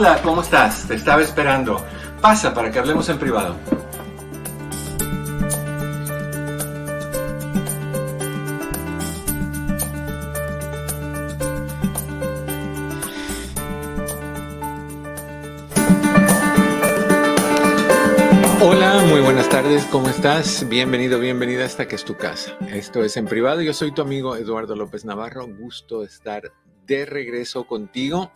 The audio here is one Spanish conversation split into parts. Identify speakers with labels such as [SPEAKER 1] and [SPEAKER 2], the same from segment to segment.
[SPEAKER 1] Hola, ¿cómo estás? Te estaba esperando. Pasa para que hablemos en privado. Hola, muy buenas tardes, ¿cómo estás? Bienvenido, bienvenida hasta que es tu casa. Esto es en privado, yo soy tu amigo Eduardo López Navarro, gusto estar de regreso contigo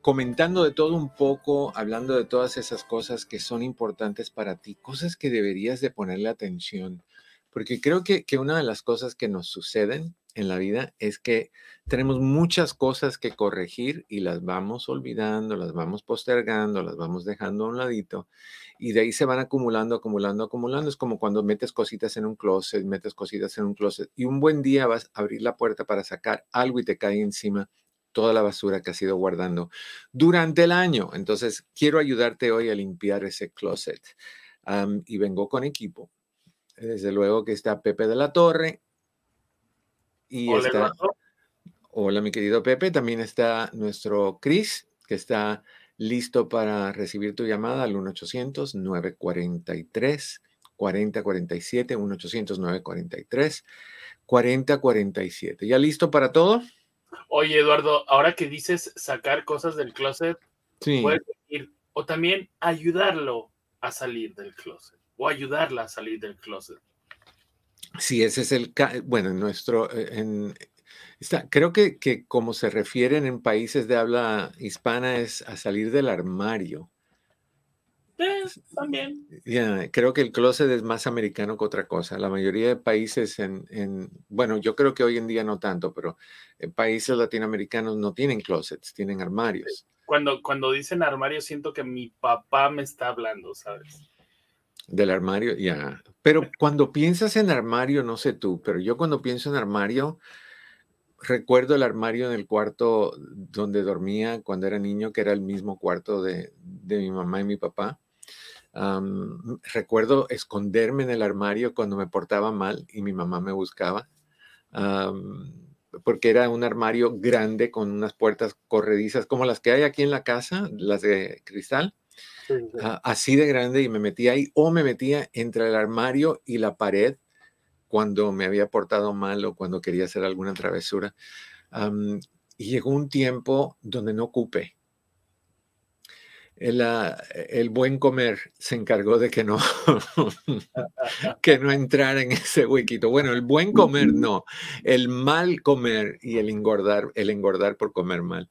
[SPEAKER 1] comentando de todo un poco, hablando de todas esas cosas que son importantes para ti, cosas que deberías de ponerle atención, porque creo que, una de las cosas que nos suceden en la vida es que tenemos muchas cosas que corregir y las vamos olvidando, las vamos postergando, las vamos dejando a un ladito y de ahí se van acumulando, acumulando, acumulando. Es como cuando metes cositas en un closet, metes cositas en un closet y un buen día vas a abrir la puerta para sacar algo y te cae encima toda la basura que has ido guardando durante el año. Entonces, quiero ayudarte hoy a limpiar ese closet. y vengo con equipo. Desde luego que está Pepe de la Torre. Y
[SPEAKER 2] Hola,
[SPEAKER 1] está. Hola, mi querido Pepe. También está nuestro Chris, que está listo para recibir tu llamada al 1-800-943. 4047, 1-800-943, 4047. ¿Ya listo para todo?
[SPEAKER 2] Oye, Eduardo, ahora que dices sacar cosas del closet, puedes decir, o también ayudarlo a salir del closet, o ayudarla a salir del closet.
[SPEAKER 1] Sí, ese es el, bueno, en nuestro, en, está, creo que, que como se refieren en países de habla hispana es a salir del armario.
[SPEAKER 2] Eh, también.
[SPEAKER 1] creo que el closet es más americano que otra cosa. La mayoría de países en, en, bueno, yo creo que hoy en día no tanto, pero en países latinoamericanos no tienen closets, tienen armarios.
[SPEAKER 2] Cuando, cuando dicen armario, siento que mi papá me está hablando, ¿sabes?
[SPEAKER 1] Del armario, ya. Pero cuando piensas en armario, no sé tú, pero yo cuando pienso en armario, recuerdo el armario en el cuarto donde dormía cuando era niño, que era el mismo cuarto de, de mi mamá y mi papá recuerdo esconderme en el armario cuando me portaba mal y mi mamá me buscaba, porque era un armario grande con unas puertas corredizas como las que hay aquí en la casa, las de cristal, así de grande y me metía ahí o me metía entre el armario y la pared cuando me había portado mal o cuando quería hacer alguna travesura. y llegó un tiempo donde no ocupé el, ah, el, buen comer se encargó de que no, que no entrara en ese huequito. Bueno, el buen comer no, el mal comer y el engordar, el engordar por comer mal.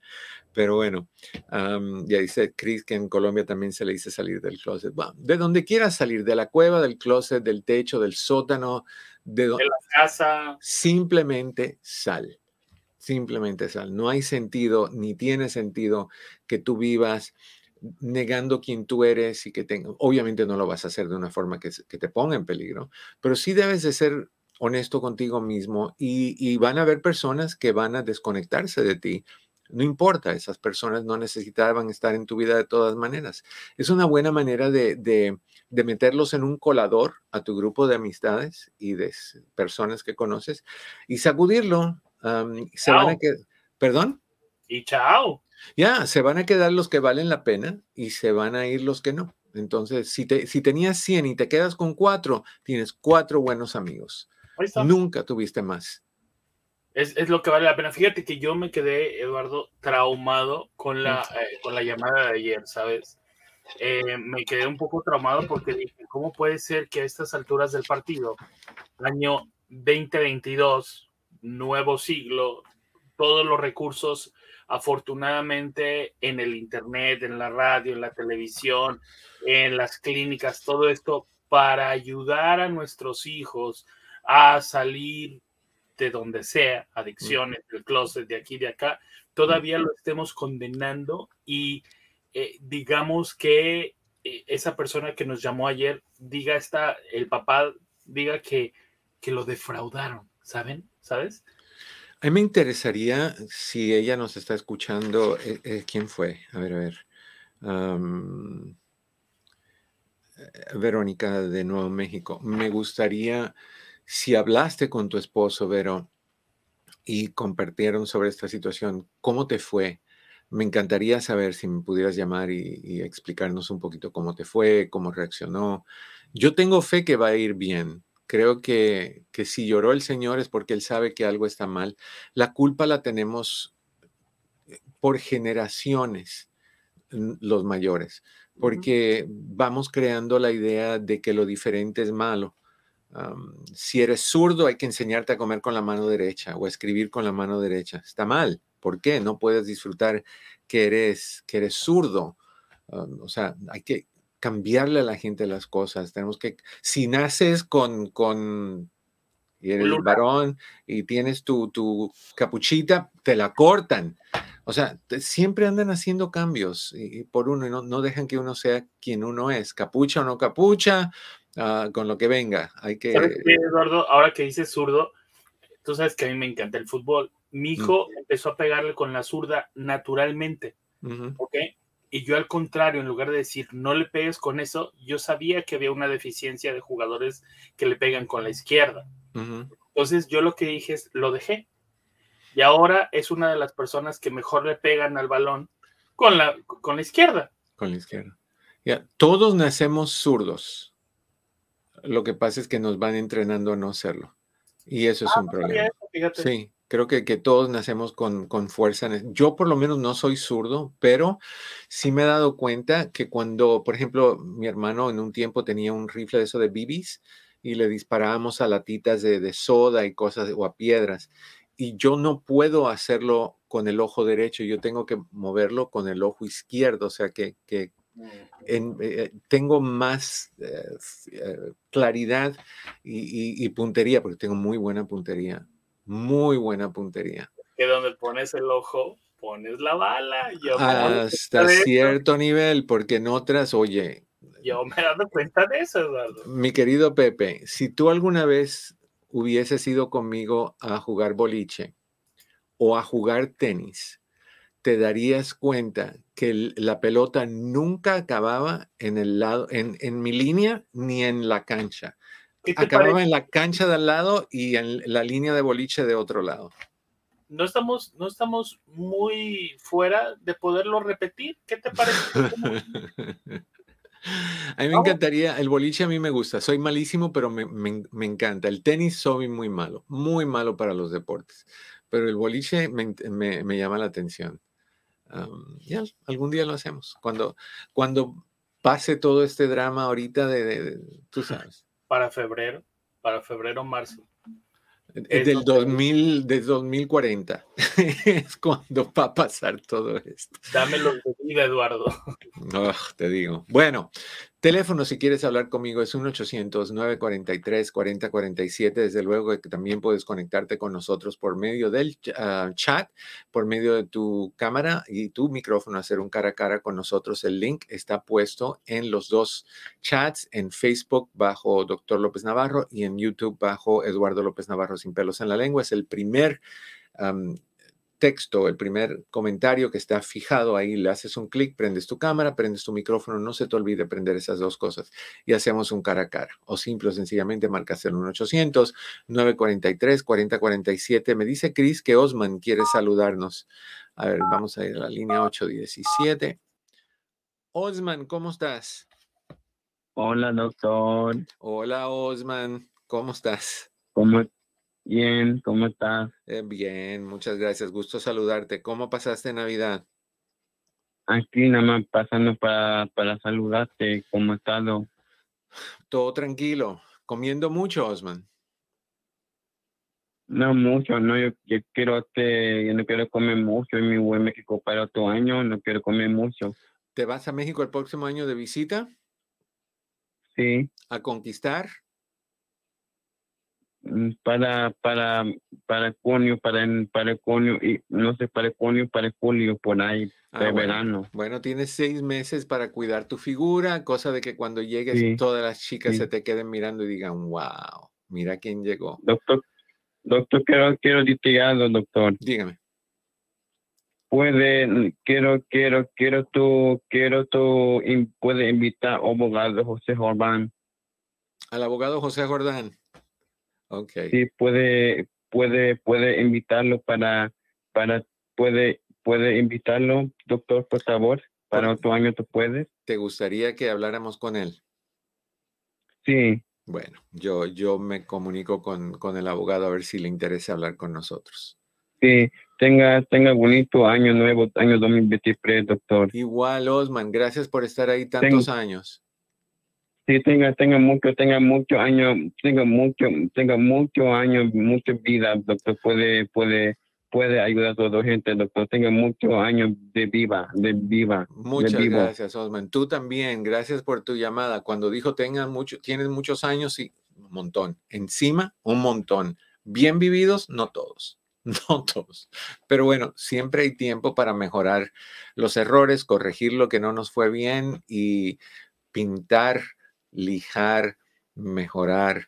[SPEAKER 1] Pero bueno, ya dice Chris que en Colombia también se le dice salir del closet. de donde quieras salir, de la cueva, del closet, del techo, del sótano, de,
[SPEAKER 2] de la casa.
[SPEAKER 1] Simplemente sal. Simplemente sal. No hay sentido, ni tiene sentido que tú vivas negando quién tú eres y que tenga, obviamente no lo vas a hacer de una forma que, te ponga en peligro, pero sí debes de ser honesto contigo mismo y, van a haber personas que van a desconectarse de ti. No importa, esas personas no necesitaban estar en tu vida de todas maneras. Es una buena manera de, meterlos en un colador a tu grupo de amistades y de personas que conoces y sacudirlo. se van a ¿Perdón?
[SPEAKER 2] Y chao.
[SPEAKER 1] Ya, se van a quedar los que valen la pena y se van a ir los que no. Entonces, si, te, si tenías 100 y te quedas con cuatro, tienes cuatro buenos amigos. Nunca tuviste más.
[SPEAKER 2] Es, lo que vale la pena. Fíjate que yo me quedé, Eduardo, traumado con la, eh, con la llamada de ayer, ¿sabes? Eh, me quedé un poco traumado porque dije, ¿cómo puede ser que a estas alturas del partido, año 2022, nuevo siglo, todos los recursos afortunadamente en el Internet, en la radio, en la televisión, en las clínicas, todo esto para ayudar a nuestros hijos a salir de donde sea, adicciones, del closet, de aquí, de acá, todavía lo estemos condenando y eh, digamos que eh, esa persona que nos llamó ayer diga esta, el papá diga que, que lo defraudaron, ¿saben? ¿Sabes?
[SPEAKER 1] A mí me interesaría si ella nos está escuchando. Eh, ¿Quién fue? A ver, a ver. Verónica de Nuevo México. Me gustaría, si hablaste con tu esposo, Vero, y compartieron sobre esta situación, ¿cómo te fue? Me encantaría saber si me pudieras llamar y, explicarnos un poquito cómo te fue, cómo reaccionó. Yo tengo fe que va a ir bien. Creo que, que si lloró el Señor es porque Él sabe que algo está mal. La culpa la tenemos eh, por generaciones los mayores, porque vamos creando la idea de que lo diferente es malo. si eres zurdo, hay que enseñarte a comer con la mano derecha o a escribir con la mano derecha. Está mal. ¿Por qué? No puedes disfrutar que eres, que eres zurdo. o sea, hay que cambiarle a la gente las cosas. Tenemos que, si naces con, con y eres varón y tienes tu, tu, capuchita, te la cortan. O sea, siempre andan haciendo cambios y, por uno y no, no, dejan que uno sea quien uno es, capucha o no capucha, ah, con lo que venga. Hay que...
[SPEAKER 2] ¿Sabes qué, Eduardo? Ahora que dices zurdo, tú sabes que a mí me encanta el fútbol mi mm. hijo empezó a pegarle con la zurda naturalmente, ¿ok? Y yo al contrario, en lugar de decir no le pegues con eso, yo sabía que había una deficiencia de jugadores que le pegan con la izquierda. Entonces yo lo que dije es, lo dejé. Y ahora es una de las personas que mejor le pegan al balón con la, con la izquierda.
[SPEAKER 1] Con la izquierda. Ya, todos nacemos zurdos. Lo que pasa es que nos van entrenando a no serlo. Y eso es ah, un problema. sí, Creo que, que todos nacemos con, con, fuerza. Yo por lo menos no soy zurdo, pero sí me he dado cuenta que cuando, por ejemplo, mi hermano en un tiempo tenía un rifle de eso de bibis y le disparábamos a latitas de, de soda y cosas o a piedras. Y yo no puedo hacerlo con el ojo derecho, yo tengo que moverlo con el ojo izquierdo, o sea que, que en, eh, tengo más eh, claridad y, y puntería, porque tengo muy buena puntería muy buena puntería.
[SPEAKER 2] Que donde pones el ojo, pones la bala.
[SPEAKER 1] Hasta cierto nivel, porque en otras, oye.
[SPEAKER 2] Yo me he dado cuenta de eso, Eduardo.
[SPEAKER 1] Mi querido Pepe, si tú alguna vez hubieses ido conmigo a jugar boliche o a jugar tenis, te darías cuenta que la pelota nunca acababa en el lado, en, en mi línea ni en la cancha acababa en la cancha de al lado y en la línea de boliche de otro lado.
[SPEAKER 2] No estamos, no estamos muy fuera de poderlo repetir. ¿Qué te parece?
[SPEAKER 1] a mí me encantaría, el boliche a mí me gusta, soy malísimo, pero me, me, encanta. El tenis soy muy malo, muy malo para los deportes, pero el boliche me, me llama la atención. ya, algún día lo hacemos. Cuando, cuando pase todo este drama ahorita de tú sabes
[SPEAKER 2] para febrero, para febrero, marzo.
[SPEAKER 1] Es del 2000, de 2040 es cuando va a pasar todo esto.
[SPEAKER 2] Dámelo de vida, Eduardo.
[SPEAKER 1] te digo. Bueno, Teléfono, si quieres hablar conmigo, es 1-800-943-4047. Desde luego que también puedes conectarte con nosotros por medio del ah, chat, por medio de tu cámara y tu micrófono, hacer un cara a cara con nosotros. El link está puesto en los dos chats, en Facebook bajo Doctor López Navarro y en YouTube bajo Eduardo López Navarro sin pelos en la lengua. Es el primer texto, el primer comentario que está fijado ahí, le haces un clic, prendes tu cámara, prendes tu micrófono, no se te olvide prender esas dos cosas y hacemos un cara a cara. O simple o sencillamente marcas el 1-800-943-4047. Me dice Chris que Osman quiere saludarnos. A ver, vamos a ir a la línea 817. Osman, ¿cómo estás?
[SPEAKER 3] Hola, doctor.
[SPEAKER 1] Hola, Osman. ¿Cómo estás?
[SPEAKER 3] ¿Cómo, Bien, ¿cómo estás?
[SPEAKER 1] Eh, bien, muchas gracias. Gusto saludarte. ¿Cómo pasaste Navidad?
[SPEAKER 3] Aquí nada más pasando para, para saludarte. ¿Cómo estás?
[SPEAKER 1] Todo tranquilo. ¿Comiendo mucho, Osman?
[SPEAKER 3] No mucho, no, yo, quiero este, yo no quiero comer mucho en mi buen México para otro año, no quiero comer mucho.
[SPEAKER 1] ¿Te vas a México el próximo año de visita?
[SPEAKER 3] Sí.
[SPEAKER 1] ¿A conquistar?
[SPEAKER 3] Mm, para para para junio, para para junio y no sé para junio, para julio por ahí
[SPEAKER 1] Ah,
[SPEAKER 3] de
[SPEAKER 1] bueno.
[SPEAKER 3] verano.
[SPEAKER 1] Bueno, tienes seis meses para cuidar tu figura, cosa de que cuando llegues
[SPEAKER 3] Sí,
[SPEAKER 1] todas las chicas
[SPEAKER 3] sí.
[SPEAKER 1] se te queden mirando y digan, wow, mira quién llegó.
[SPEAKER 3] Doctor, doctor quiero quiero doctor.
[SPEAKER 1] Dígame.
[SPEAKER 3] Puede quiero quiero quiero tú quiero in- puede invitar abogado José Jordán.
[SPEAKER 1] Al abogado José Jordán. Ok.
[SPEAKER 3] Sí, puede puede puede invitarlo para para puede puede invitarlo, doctor, por favor. Para otro año tú puedes.
[SPEAKER 1] ¿Te gustaría que habláramos con él?
[SPEAKER 3] Sí,
[SPEAKER 1] Bueno, yo, yo me comunico con, con el abogado a ver si le interesa hablar con nosotros.
[SPEAKER 3] sí. Tenga tenga bonito año nuevo, año 2023, doctor.
[SPEAKER 1] Igual, Osman, gracias por estar ahí tantos años.
[SPEAKER 3] Sí, tenga, tenga mucho, tenga mucho año, tenga mucho, tenga mucho año, mucha vida, doctor, puede, puede, puede ayudar a toda la gente, doctor, tenga muchos años de viva, de viva,
[SPEAKER 1] Muchas
[SPEAKER 3] de
[SPEAKER 1] gracias, Osman. Tú también, gracias por tu llamada. Cuando dijo tengan mucho, tienes muchos años, sí, un montón. Encima, un montón. Bien vividos, no todos. No todos. Pero bueno, siempre hay tiempo para mejorar los errores, corregir lo que no nos fue bien y pintar, lijar, mejorar.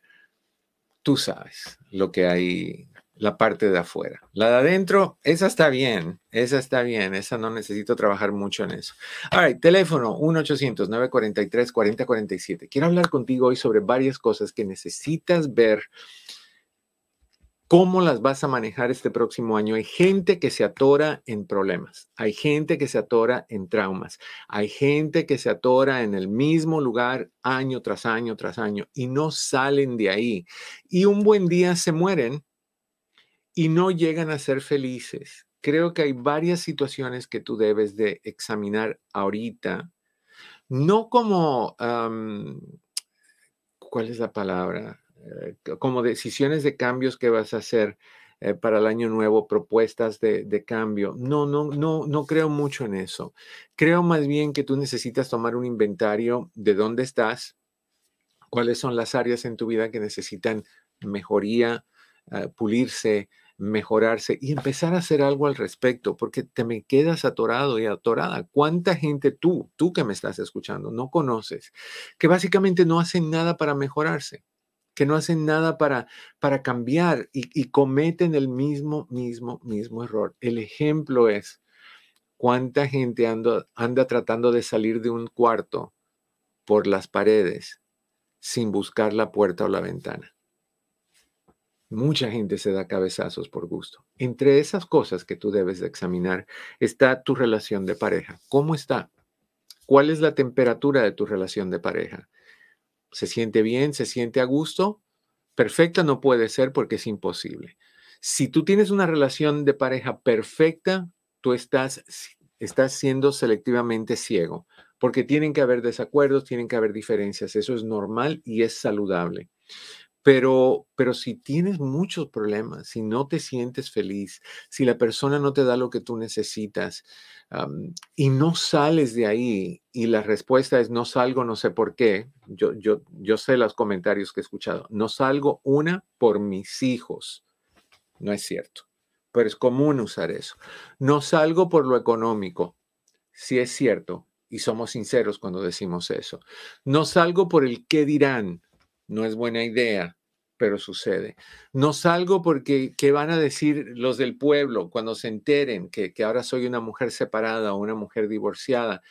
[SPEAKER 1] Tú sabes lo que hay, la parte de afuera. La de adentro, esa está bien, esa está bien, esa no necesito trabajar mucho en eso. All right, teléfono 1-800-943-4047. Quiero hablar contigo hoy sobre varias cosas que necesitas ver cómo las vas a manejar este próximo año. Hay gente que se atora en problemas, hay gente que se atora en traumas, hay gente que se atora en el mismo lugar año tras año tras año y no salen de ahí. Y un buen día se mueren y no llegan a ser felices. Creo que hay varias situaciones que tú debes de examinar ahorita, no como, ¿cuál es la palabra? Eh, como decisiones de cambios que vas a hacer eh, para el año nuevo, propuestas de, de cambio. No, no, no, no creo mucho en eso. Creo más bien que tú necesitas tomar un inventario de dónde estás, cuáles son las áreas en tu vida que necesitan mejoría, eh, pulirse, mejorarse y empezar a hacer algo al respecto, porque te me quedas atorado y atorada. ¿Cuánta gente tú, tú que me estás escuchando, no conoces, que básicamente no hacen nada para mejorarse? Que no hacen nada para, para cambiar y, cometen el mismo, mismo, mismo error. El ejemplo es cuánta gente anda, anda tratando de salir de un cuarto por las paredes sin buscar la puerta o la ventana. Mucha gente se da cabezazos por gusto. Entre esas cosas que tú debes de examinar está tu relación de pareja. ¿Cómo está? ¿Cuál es la temperatura de tu relación de pareja? ¿Se siente bien? ¿Se siente a gusto? Perfecta no puede ser porque es imposible. Si tú tienes una relación de pareja perfecta, tú estás, estás siendo selectivamente ciego, porque tienen que haber desacuerdos, tienen que haber diferencias. Eso es normal y es saludable. Pero, pero si tienes muchos problemas, si no te sientes feliz, si la persona no te da lo que tú necesitas y no sales de ahí y la respuesta es no salgo, no sé por qué, yo, yo, yo sé los comentarios que he escuchado, no salgo una por mis hijos. No es cierto, pero es común usar eso. No salgo por lo económico. Sí es cierto y somos sinceros cuando decimos eso. No salgo por el qué dirán. No es buena idea, pero sucede. No salgo porque qué van a decir los del pueblo cuando se enteren que, que ahora soy una mujer separada o una mujer divorciada.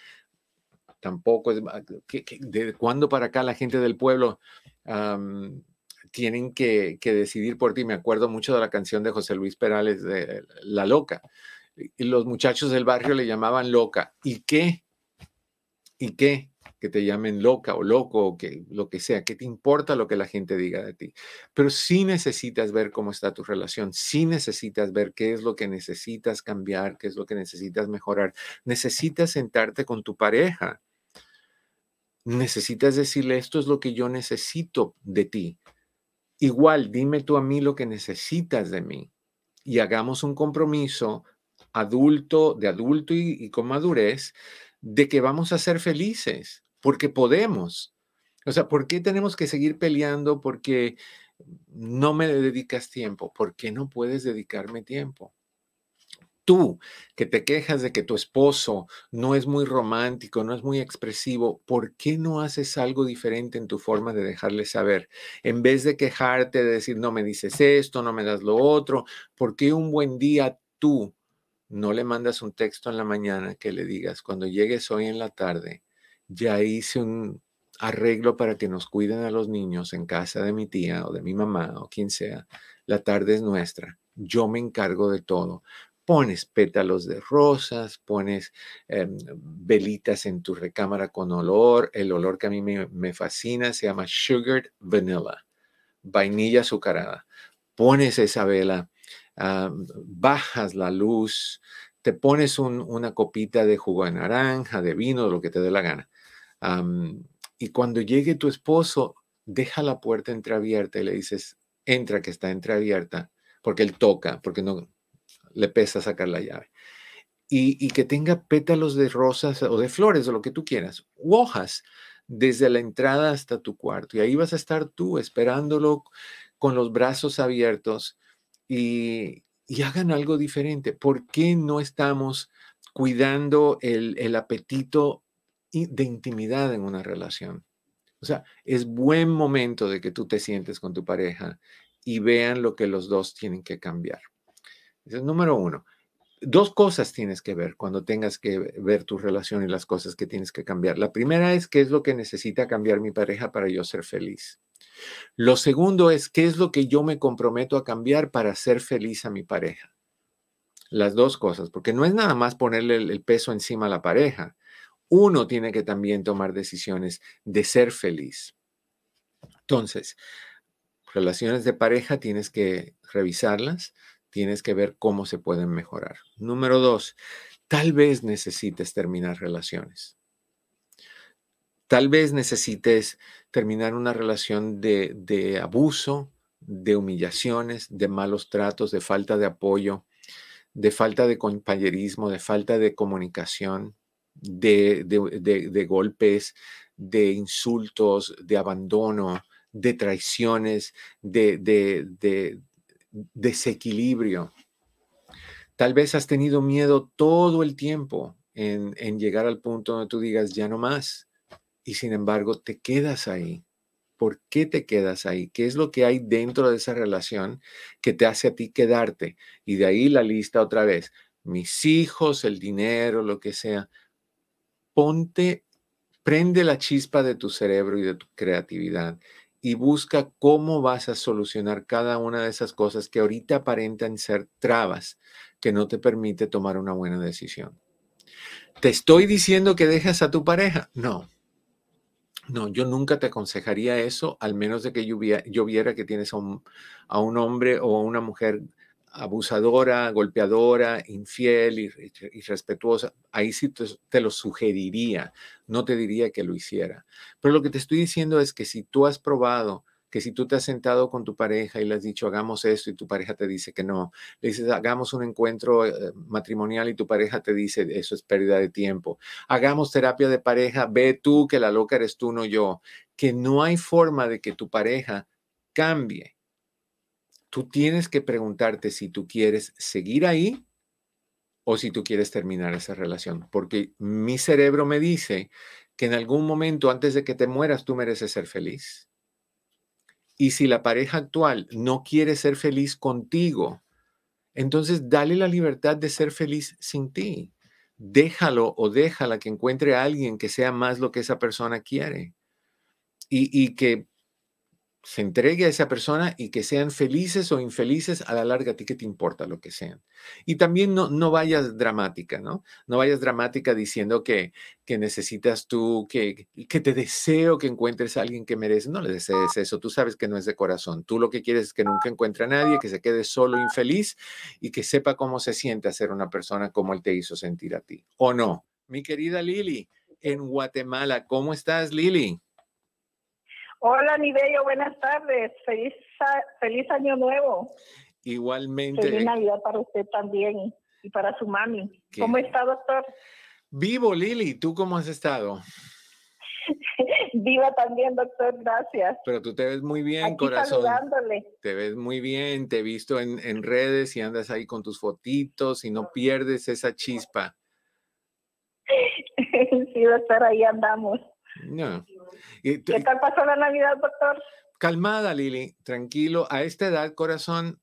[SPEAKER 1] Tampoco es... ¿qué- qué- ¿De cuándo para acá la gente del pueblo am, tienen que, que decidir por ti? Me acuerdo mucho de la canción de José Luis Perales de La Loca. Y los muchachos del barrio le llamaban loca. ¿Y qué? ¿Y qué? Que te llamen loca o loco o que lo que sea. ¿Qué te importa lo que la gente diga de ti? Pero sí necesitas ver cómo está tu relación. Sí necesitas ver qué es lo que necesitas cambiar, qué es lo que necesitas mejorar. Necesitas sentarte con tu pareja. Necesitas decirle, esto es lo que yo necesito de ti. Igual, dime tú a mí lo que necesitas de mí. Y hagamos un compromiso adulto, de adulto y, y con madurez, de que vamos a ser felices, porque podemos. O sea, ¿por qué tenemos que seguir peleando? Porque no me dedicas tiempo. ¿Por qué no puedes dedicarme tiempo? Tú, que te quejas de que tu esposo no es muy romántico, no es muy expresivo, ¿por qué no haces algo diferente en tu forma de dejarle saber? En vez de quejarte, de decir, no me dices esto, no me das lo otro, ¿por qué un buen día tú no le mandas un texto en la mañana que le digas, cuando llegues hoy en la tarde, ya hice un arreglo para que nos cuiden a los niños en casa de mi tía o de mi mamá o quien sea, la tarde es nuestra, yo me encargo de todo. Pones pétalos de rosas, pones em, velitas en tu recámara con olor, el olor que a mí me, fascina se llama sugared vanilla, vainilla azucarada. Pones esa vela, bajas la luz, te pones una copita de jugo de naranja, de vino, lo que te dé la gana y cuando llegue tu esposo, deja la puerta entreabierta y le dices, entra que está entreabierta, porque él toca, porque no le pesa sacar la llave. Y, que tenga pétalos de rosas o de flores o lo que tú quieras, hojas desde la entrada hasta tu cuarto. Y ahí vas a estar tú esperándolo con los brazos abiertos y, hagan algo diferente. ¿Por qué no estamos cuidando el, apetito de intimidad en una relación. O sea, es buen momento de que tú te sientes con tu pareja y vean lo que los dos tienen que cambiar. es número uno. Dos cosas tienes que ver cuando tengas que ver tu relación y las cosas que tienes que cambiar. La primera es qué es lo que necesita cambiar mi pareja para yo ser feliz. Lo segundo es qué es lo que yo me comprometo a cambiar para ser feliz a mi pareja. Las dos cosas, porque no es nada más ponerle el peso encima a la pareja uno tiene que también tomar decisiones de ser feliz. Entonces, relaciones de pareja tienes que revisarlas, tienes que ver cómo se pueden mejorar. Número dos, tal vez necesites terminar relaciones. Tal vez necesites terminar una relación de, de abuso, de humillaciones, de malos tratos, de falta de apoyo, de falta de compañerismo, de falta de comunicación, de, golpes, de insultos, de abandono, de traiciones, de, desequilibrio. Tal vez has tenido miedo todo el tiempo en, en, llegar al punto donde tú digas, ya no más. Y sin embargo, te quedas ahí. ¿Por qué te quedas ahí? ¿Qué es lo que hay dentro de esa relación que te hace a ti quedarte? Y de ahí la lista otra vez. Mis hijos, el dinero, lo que sea ponte, prende la chispa de tu cerebro y de tu creatividad y busca cómo vas a solucionar cada una de esas cosas que ahorita aparentan ser trabas que no te permite tomar una buena decisión. ¿Te estoy diciendo que dejas a tu pareja? No. No, yo nunca te aconsejaría eso, al menos de que yo, viera que tienes a un, a un hombre o a una mujer abusadora, golpeadora, infiel irrespetuosa, ahí sí te, lo sugeriría, no te diría que lo hiciera. Pero lo que te estoy diciendo es que si tú has probado, que si tú te has sentado con tu pareja y le has dicho hagamos esto y tu pareja te dice que no, le dices hagamos un encuentro eh, matrimonial y tu pareja te dice eso es pérdida de tiempo, hagamos terapia de pareja, ve tú que la loca eres tú, no yo, que no hay forma de que tu pareja cambie tú tienes que preguntarte si tú quieres seguir ahí o si tú quieres terminar esa relación, porque mi cerebro me dice que en algún momento antes de que te mueras tú mereces ser feliz. Y si la pareja actual no quiere ser feliz contigo, entonces dale la libertad de ser feliz sin ti. Déjalo o déjala que encuentre a alguien que sea más lo que esa persona quiere. Y, y que se entregue a esa persona y que sean felices o infelices a la larga, a ti que te importa lo que sean. Y también no, no vayas dramática, ¿no? No vayas dramática diciendo que, que necesitas tú, que, que te deseo que encuentres a alguien que merece. No le desees eso, tú sabes que no es de corazón. Tú lo que quieres es que nunca encuentre a nadie, que se quede solo, infeliz y que sepa cómo se siente ser una persona como él te hizo sentir a ti. ¿O no? Mi querida Lili, en Guatemala, ¿cómo estás, Lili?
[SPEAKER 4] Hola, Nivello, buenas tardes. Feliz, feliz año nuevo.
[SPEAKER 1] Igualmente.
[SPEAKER 4] Feliz Navidad para usted también y para su mami. ¿Cómo está, doctor?
[SPEAKER 1] Vivo, Lili. ¿Tú cómo has estado?
[SPEAKER 4] Viva también, doctor, gracias.
[SPEAKER 1] Pero tú te ves muy bien,
[SPEAKER 4] Aquí
[SPEAKER 1] corazón.
[SPEAKER 4] saludándole.
[SPEAKER 1] Te ves muy bien, te he visto en, en redes y andas ahí con tus fotitos y no pierdes esa chispa.
[SPEAKER 4] sí, doctor, ahí andamos.
[SPEAKER 1] No. Y
[SPEAKER 4] ¿Qué tal pasó la Navidad, doctor?
[SPEAKER 1] calmada, Lili, tranquilo. A esta edad, corazón,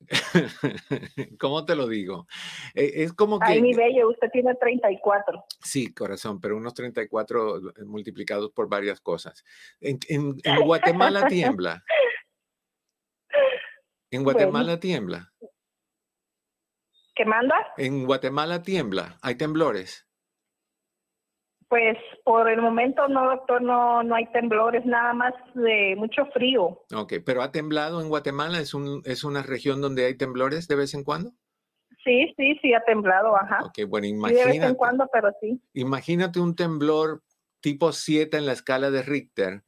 [SPEAKER 1] ¿cómo te lo digo? Eh, Es como que...
[SPEAKER 4] Ay, mi bello, usted tiene 34.
[SPEAKER 1] Sí, corazón, pero unos 34 multiplicados por varias cosas. En, en- en Guatemala tiembla. En Guatemala tiembla.
[SPEAKER 4] ¿Qué manda?
[SPEAKER 1] En Guatemala tiembla. Hay temblores.
[SPEAKER 4] Pues por el momento no, doctor, no, no hay temblores, nada más de mucho frío.
[SPEAKER 1] Ok, pero ha temblado en Guatemala. ¿Es, un, es una región donde hay temblores de vez en cuando?
[SPEAKER 4] Sí, sí, sí, ha temblado, ajá.
[SPEAKER 1] Ok, bueno,
[SPEAKER 4] Sí, de vez en
[SPEAKER 1] imagínate,
[SPEAKER 4] cuando, pero sí.
[SPEAKER 1] imagínate un temblor tipo 7 en la escala de Richter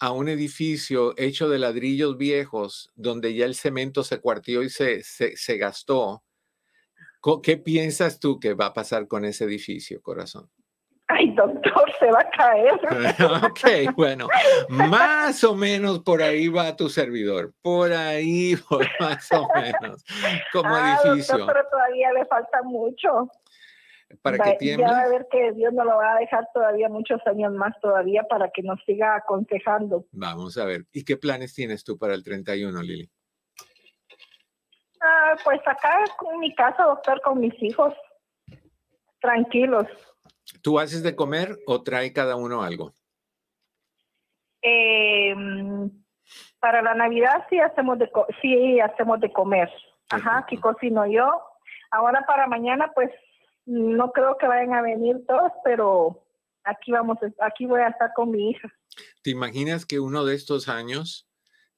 [SPEAKER 1] a un edificio hecho de ladrillos viejos donde ya el cemento se cuartió y se, se, se gastó. ¿Qué piensas tú que va a pasar con ese edificio, corazón?
[SPEAKER 4] Ay, doctor, se va a caer.
[SPEAKER 1] ok, bueno, más o menos por ahí va tu servidor, por ahí, por más o menos, como
[SPEAKER 4] ah,
[SPEAKER 1] edificio,
[SPEAKER 4] doctor, pero todavía le falta mucho.
[SPEAKER 1] para
[SPEAKER 4] Va-
[SPEAKER 1] que
[SPEAKER 4] Ya
[SPEAKER 1] tiemble.
[SPEAKER 4] va a ver que Dios no lo va a dejar todavía muchos años más todavía para que nos siga aconsejando.
[SPEAKER 1] Vamos a ver, ¿y qué planes tienes tú para el 31, Lili?
[SPEAKER 4] Ah, pues acá con mi casa, doctor, con mis hijos. Tranquilos.
[SPEAKER 1] ¿Tú haces de comer o trae cada uno algo?
[SPEAKER 4] Eh, para la Navidad sí hacemos de sí hacemos de comer. Ajá, aquí cocino yo. Ahora para mañana pues no creo que vayan a venir todos, pero aquí vamos, aquí voy a estar con mi hija.
[SPEAKER 1] ¿Te imaginas que uno de estos años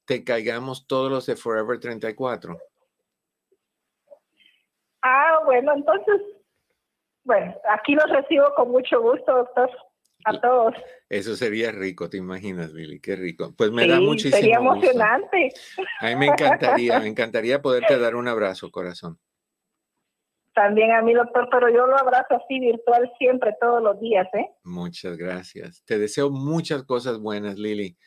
[SPEAKER 1] te caigamos todos los de Forever 34?
[SPEAKER 4] Ah, bueno, entonces, bueno, aquí los recibo con mucho gusto, doctor, a todos.
[SPEAKER 1] Eso sería rico, ¿te imaginas, Lili? Qué rico. Pues me da
[SPEAKER 4] Sí,
[SPEAKER 1] muchísimo
[SPEAKER 4] sería
[SPEAKER 1] gusto.
[SPEAKER 4] emocionante.
[SPEAKER 1] A mí me encantaría, me encantaría poderte dar un abrazo, corazón.
[SPEAKER 4] También a mí, doctor, pero yo lo abrazo así virtual siempre, todos los días, ¿eh?
[SPEAKER 1] Muchas gracias. Te deseo muchas cosas buenas, Lili.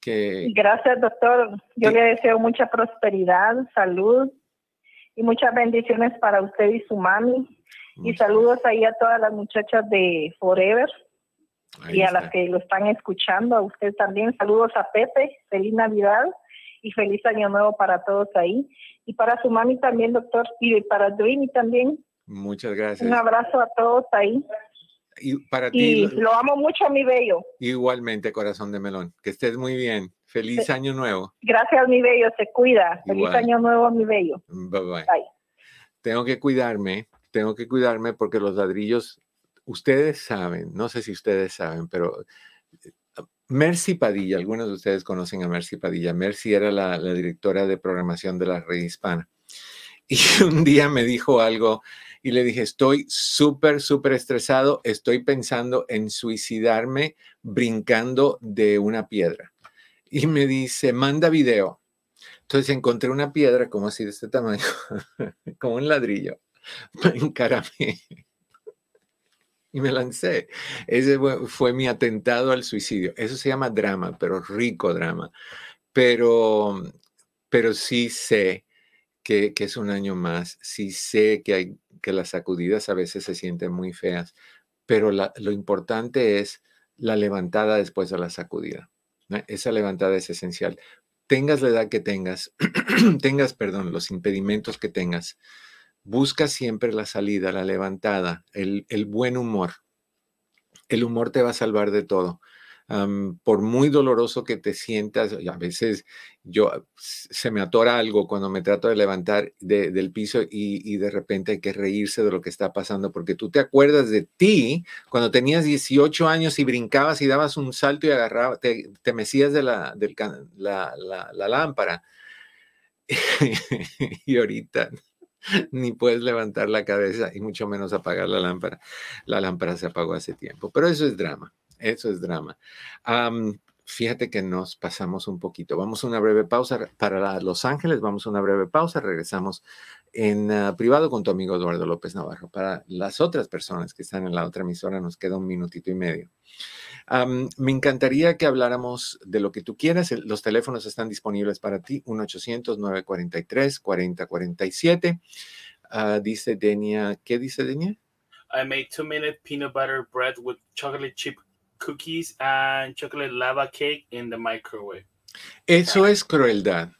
[SPEAKER 1] Que
[SPEAKER 4] Gracias, doctor. Yo le deseo mucha prosperidad, salud y muchas bendiciones para usted y su mami. Y saludos ahí a todas las muchachas de Forever
[SPEAKER 1] Ahí
[SPEAKER 4] y a
[SPEAKER 1] está.
[SPEAKER 4] las que lo están escuchando. A usted también. Saludos a Pepe. Feliz Navidad y feliz Año Nuevo para todos ahí. Y para su mami también, doctor. Y para Dreamy también.
[SPEAKER 1] Muchas gracias.
[SPEAKER 4] Un abrazo a todos ahí.
[SPEAKER 1] Y para
[SPEAKER 4] Y
[SPEAKER 1] ti,
[SPEAKER 4] lo amo mucho, mi bello.
[SPEAKER 1] igualmente, corazón de melón. Que estés muy bien. Feliz año nuevo.
[SPEAKER 4] Gracias, mi bello. Se cuida. Feliz. Año Nuevo, mi bello.
[SPEAKER 1] Bye bye.
[SPEAKER 4] Bye.
[SPEAKER 1] Tengo que cuidarme, tengo que cuidarme porque los ladrillos, ustedes saben, no sé si ustedes saben, pero eh, Mercy Padilla, algunos de ustedes conocen a Mercy Padilla. Mercy era la, la directora de programación de la red hispana. Y un día me dijo algo y le dije, estoy súper, súper estresado, estoy pensando en suicidarme brincando de una piedra. Y me dice, manda video. Entonces encontré una piedra como así de este tamaño, como un ladrillo. Me encaramé y me lancé. Ese fue, mi atentado al suicidio. Eso se llama drama, pero rico drama. Pero, pero sí sé que, es un año más. Sí sé que, hay, que las sacudidas a veces se sienten muy feas, pero lo importante es la levantada después de la sacudida. Esa levantada es esencial. Tengas la edad que tengas, tengas, perdón, los impedimentos que tengas, busca siempre la salida, la levantada, el, buen humor. El humor te va a salvar de todo. Por muy doloroso que te sientas, a veces yo s- se me atora algo cuando me trato de levantar de- del piso y, de repente hay que reírse de lo que está pasando, porque tú te acuerdas de ti cuando tenías 18 años y brincabas y dabas un salto y agarrabas, te, te mecías de la, can- la, la- la lámpara. y ahorita ni puedes levantar la cabeza y mucho menos apagar la lámpara. La lámpara se apagó hace tiempo, pero eso es drama, eso es drama. Am, fíjate que nos pasamos un poquito. Vamos a una breve pausa para Los Ángeles, vamos a una breve pausa, regresamos en ah, privado con tu amigo Eduardo López Navarro. Para las otras personas que están en la otra emisora, nos queda un minutito y medio. me encantaría que habláramos de lo que tú quieras. Los teléfonos están disponibles para ti, 1-800-943-4047. Ah, dice Denia, ¿qué dice Denia?
[SPEAKER 2] I made two minute peanut butter bread with chocolate chip cookies and chocolate lava cake in the microwave.
[SPEAKER 1] Eso es crueldad.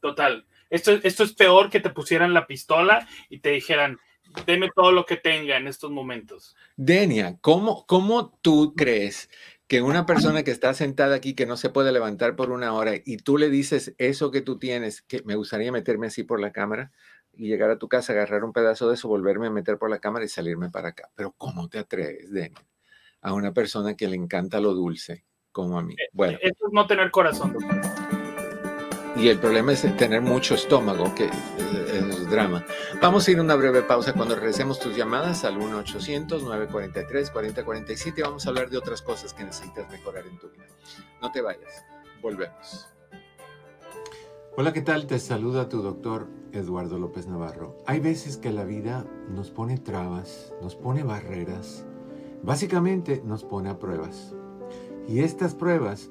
[SPEAKER 2] Total. Esto, esto es peor que te pusieran la pistola y te dijeran, deme todo lo que tenga en estos momentos.
[SPEAKER 1] Denia, ¿cómo, ¿cómo tú crees que una persona que está sentada aquí que no se puede levantar por una hora y tú le dices eso que tú tienes, que me gustaría meterme así por la cámara y llegar a tu casa, agarrar un pedazo de eso, volverme a meter por la cámara y salirme para acá? Pero ¿cómo te atreves, Denia, a una persona que le encanta lo dulce como a mí?
[SPEAKER 2] Eh, bueno. Eso es no tener corazón,
[SPEAKER 1] y el problema es tener mucho estómago, que es, drama. Vamos a ir a una breve pausa cuando regresemos tus llamadas al 1-800-943-4047. Vamos a hablar de otras cosas que necesitas mejorar en tu vida. No te vayas, volvemos. Hola, ¿qué tal? Te saluda tu doctor Eduardo López Navarro. Hay veces que la vida nos pone trabas, nos pone barreras, básicamente nos pone a pruebas. Y estas pruebas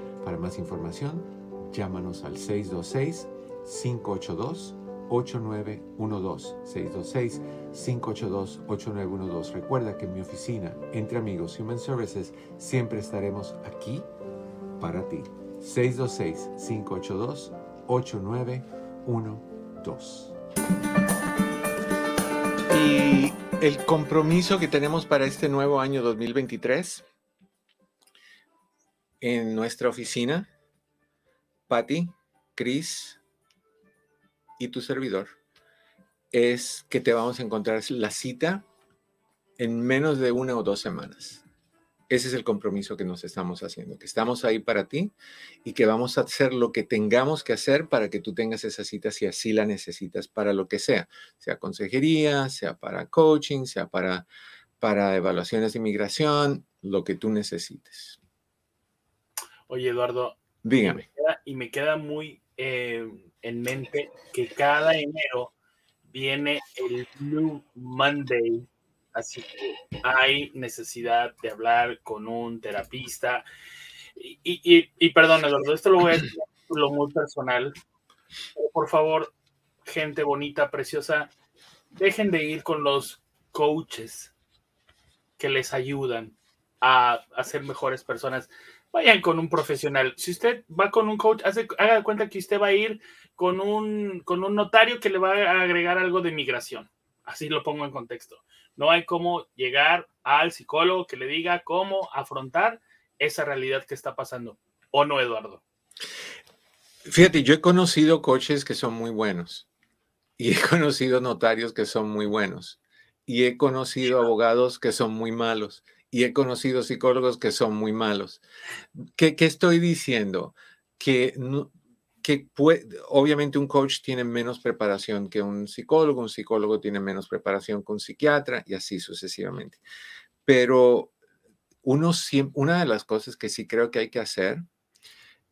[SPEAKER 1] para más información, llámanos al 626-582-8912. 626-582-8912. Recuerda que en mi oficina, entre amigos Human Services, siempre estaremos aquí para ti. 626-582-8912. Y el compromiso que tenemos para este nuevo año 2023 en nuestra oficina, Patty, Chris y tu servidor, es que te vamos a encontrar la cita en menos de una o dos semanas. Ese es el compromiso que nos estamos haciendo, que estamos ahí para ti y que vamos a hacer lo que tengamos que hacer para que tú tengas esa cita si así la necesitas para lo que sea, sea consejería, sea para coaching, sea para, para evaluaciones de inmigración, lo que tú necesites.
[SPEAKER 2] Oye, Eduardo.
[SPEAKER 1] Dígame.
[SPEAKER 2] Y me queda, muy eh, en mente que cada enero viene el Blue Monday, así que hay necesidad de hablar con un terapista. Y, y, y perdón, Eduardo, esto lo voy a decir lo muy personal. por favor, gente bonita, preciosa, dejen de ir con los coaches que les ayudan a, a ser mejores personas vayan con un profesional. Si usted va con un coach, haga cuenta que usted va a ir con un, con un notario que le va a agregar algo de migración. Así lo pongo en contexto. No hay cómo llegar al psicólogo que le diga cómo afrontar esa realidad que está pasando. ¿O no, Eduardo?
[SPEAKER 1] Fíjate, yo he conocido coaches que son muy buenos y he conocido notarios que son muy buenos y he conocido abogados que son muy malos y he conocido psicólogos que son muy malos. ¿Qué, estoy diciendo? Que, obviamente un coach tiene menos preparación que un psicólogo, un psicólogo tiene menos preparación que un psiquiatra y así sucesivamente. Pero uno, una de las cosas que sí creo que hay que hacer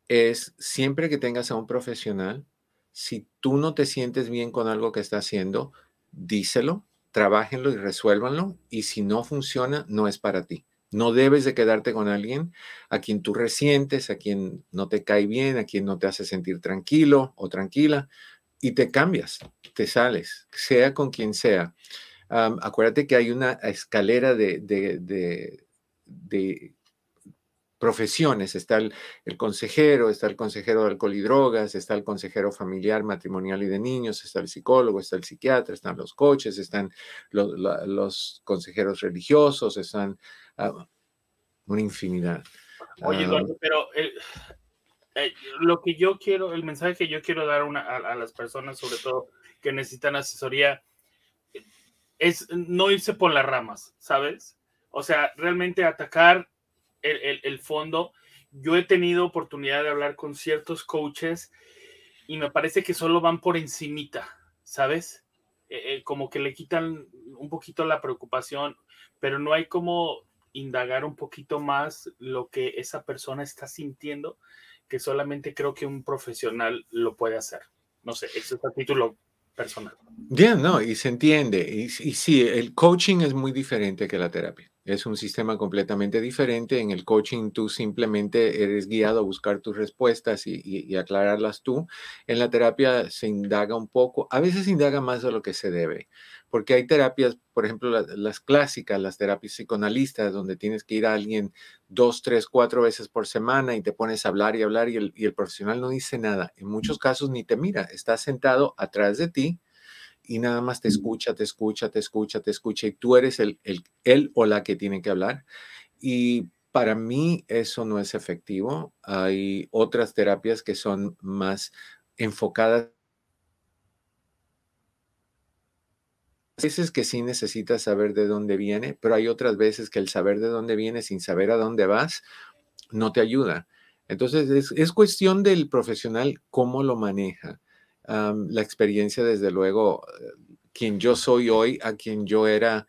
[SPEAKER 1] es siempre que tengas a un profesional, si tú no te sientes bien con algo que está haciendo, díselo, trabajenlo y resuélvanlo y si no funciona, no es para ti. No debes de quedarte con alguien a quien tú resientes, a quien no te cae bien, a quien no te hace sentir tranquilo o tranquila y te cambias, te sales, sea con quien sea. acuérdate que hay una escalera de, de profesiones. Está el, consejero, está el consejero de alcohol y drogas, está el consejero familiar, matrimonial y de niños, está el psicólogo, está el psiquiatra, están los coaches, están los, consejeros religiosos, están ah, una infinidad.
[SPEAKER 2] Oye, ah, pero eh, lo que yo quiero, el mensaje que yo quiero dar a, las personas, sobre todo que necesitan asesoría, es no irse por las ramas, ¿sabes? O sea, realmente atacar el, fondo. Yo he tenido oportunidad de hablar con ciertos coaches y me parece que solo van por encimita, ¿sabes? Eh, eh, como que le quitan un poquito la preocupación, pero no hay como indagar un poquito más lo que esa persona está sintiendo, que solamente creo que un profesional lo puede hacer. No sé, ese es el título personal.
[SPEAKER 1] Bien, no, y se entiende. Y, y sí, el coaching es muy diferente que la terapia. Es un sistema completamente diferente. En el coaching tú simplemente eres guiado a buscar tus respuestas y, aclararlas tú. En la terapia se indaga un poco, a veces se indaga más de lo que se debe, porque hay terapias, por ejemplo, las, clásicas, las terapias psicoanalistas, donde tienes que ir a alguien dos, tres, cuatro veces por semana y te pones a hablar y hablar y el, y el profesional no dice nada. En muchos casos ni te mira, está sentado atrás de ti y nada más te escucha, te escucha, te escucha, te escucha y tú eres el, el, él o la que tiene que hablar. Y para mí eso no es efectivo. Hay otras terapias que son más enfocadas. Hay veces que sí necesitas saber de dónde viene, pero hay otras veces que el saber de dónde viene sin saber a dónde vas no te ayuda. Entonces es, es cuestión del profesional cómo lo maneja la experiencia, desde luego, quien yo soy hoy, a quien yo era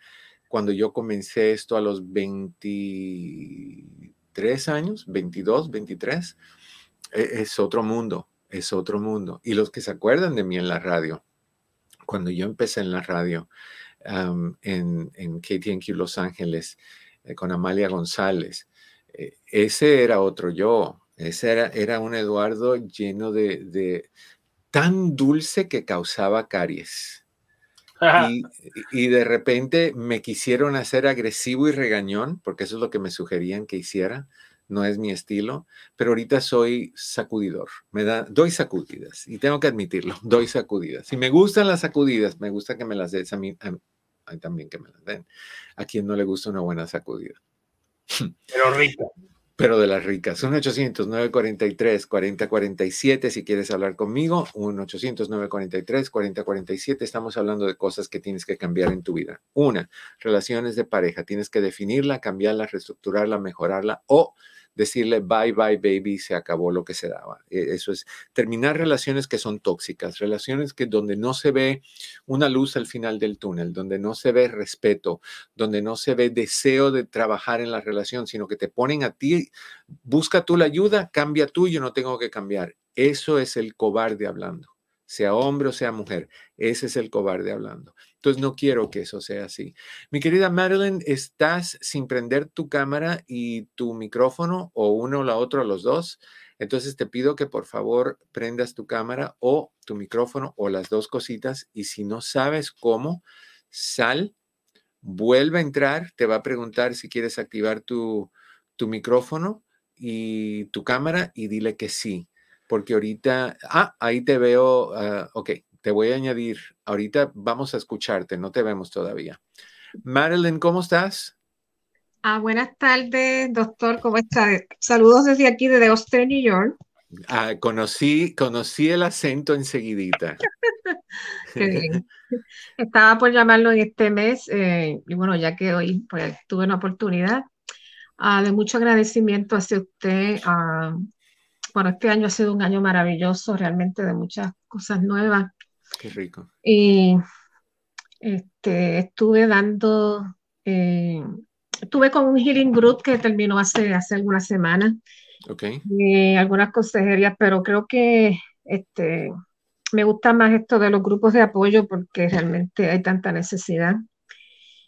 [SPEAKER 1] cuando yo comencé esto a los 23 años, 22, 23, e, es otro mundo, es otro mundo. Y los que se acuerdan de mí en la radio, cuando yo empecé en la radio en, en KTNQ Los Ángeles eh, con Amalia González, eh, ese era otro yo, ese era, era un Eduardo lleno de, tan dulce que causaba caries. Y, de repente me quisieron hacer agresivo y regañón, porque eso es lo que me sugerían que hiciera. No es mi estilo, pero ahorita soy sacudidor. Me da, doy sacudidas y tengo que admitirlo, doy sacudidas. Y me gustan las sacudidas, me gusta que me las des a mí, a también que me las den. A quien no le gusta una buena sacudida.
[SPEAKER 2] Pero rica
[SPEAKER 1] pero de las ricas. 1-800-943-4047 si quieres hablar conmigo. 1-800-943-4047. Estamos hablando de cosas que tienes que cambiar en tu vida. Una, relaciones de pareja. Tienes que definirla, cambiarla, reestructurarla, mejorarla o decirle bye bye baby, se acabó lo que se daba. E, eso es terminar relaciones que son tóxicas, relaciones que donde no se ve una luz al final del túnel, donde no se ve respeto, donde no se ve deseo de trabajar en la relación, sino que te ponen a ti, busca tú la ayuda, cambia tú, yo no tengo que cambiar. Eso es el cobarde hablando, sea hombre o sea mujer. Ese es el cobarde hablando. Entonces no quiero que eso sea así. Mi querida Madeline, estás sin prender tu cámara y tu micrófono o uno o la otro, los dos. Entonces te pido que por favor prendas tu cámara o tu micrófono o las dos cositas y si no sabes cómo, sal, vuelve a entrar, te va a preguntar si quieres activar tu, tu micrófono y tu cámara y dile que sí, porque ahorita, ah, ahí te veo, ah, ok, te voy a añadir, ahorita vamos a escucharte, no te vemos todavía. Marilyn, ¿cómo estás?
[SPEAKER 5] Ah, buenas tardes, doctor, ¿cómo estás? Saludos desde aquí, desde Austin, New York.
[SPEAKER 1] Ah, conocí, conocí el acento enseguidita.
[SPEAKER 5] Estaba por llamarlo en este mes eh, y bueno, ya que hoy pues, tuve una oportunidad ah, de mucho agradecimiento hacia usted. bueno, este año ha sido un año maravilloso, realmente de muchas cosas nuevas.
[SPEAKER 1] Qué rico.
[SPEAKER 5] Y este, estuve dando, eh, estuve con un healing group que terminó hace, hace algunas semanas.
[SPEAKER 1] Ok.
[SPEAKER 5] Y algunas consejerías, pero creo que este, me gusta más esto de los grupos de apoyo porque realmente hay tanta necesidad.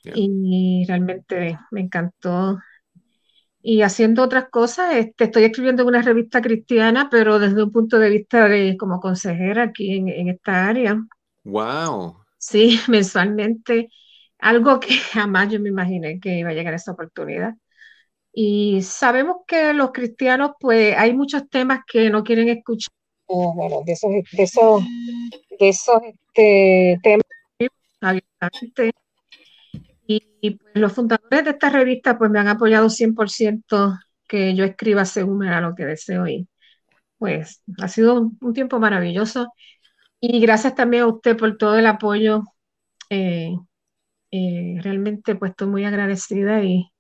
[SPEAKER 5] Y realmente me encantó. Y haciendo otras cosas, este, estoy escribiendo en una revista cristiana, pero desde un punto de vista de como consejera aquí en, en esta área.
[SPEAKER 1] Wow.
[SPEAKER 5] Sí, mensualmente, algo que jamás yo me imaginé que iba a llegar a esa oportunidad. Y sabemos que los cristianos, pues hay muchos temas que no quieren escuchar, bueno, de esos, de esos, de esos este, temas Y, pues, los fundadores de esta revista pues me han apoyado 100% que yo escriba según era lo que deseo y pues ha sido un, tiempo maravilloso y gracias también a usted por todo el apoyo. Eh, eh, realmente pues estoy muy agradecida y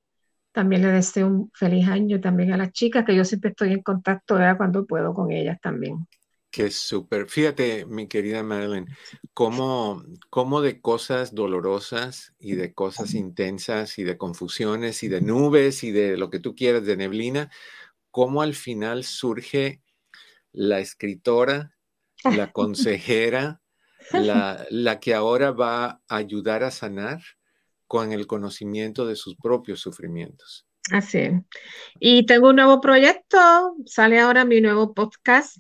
[SPEAKER 5] también le deseo un feliz año también a las chicas, que yo siempre estoy en contacto cuando puedo con ellas también.
[SPEAKER 1] Qué súper. Fíjate, mi querida Madeline, cómo, cómo de cosas dolorosas y de cosas intensas y de confusiones y de nubes y de lo que tú quieras, de neblina, cómo al final surge la escritora, la consejera, la, la que ahora va a ayudar a sanar con el conocimiento de sus propios sufrimientos.
[SPEAKER 5] Así. Y tengo un nuevo proyecto, sale ahora mi nuevo podcast.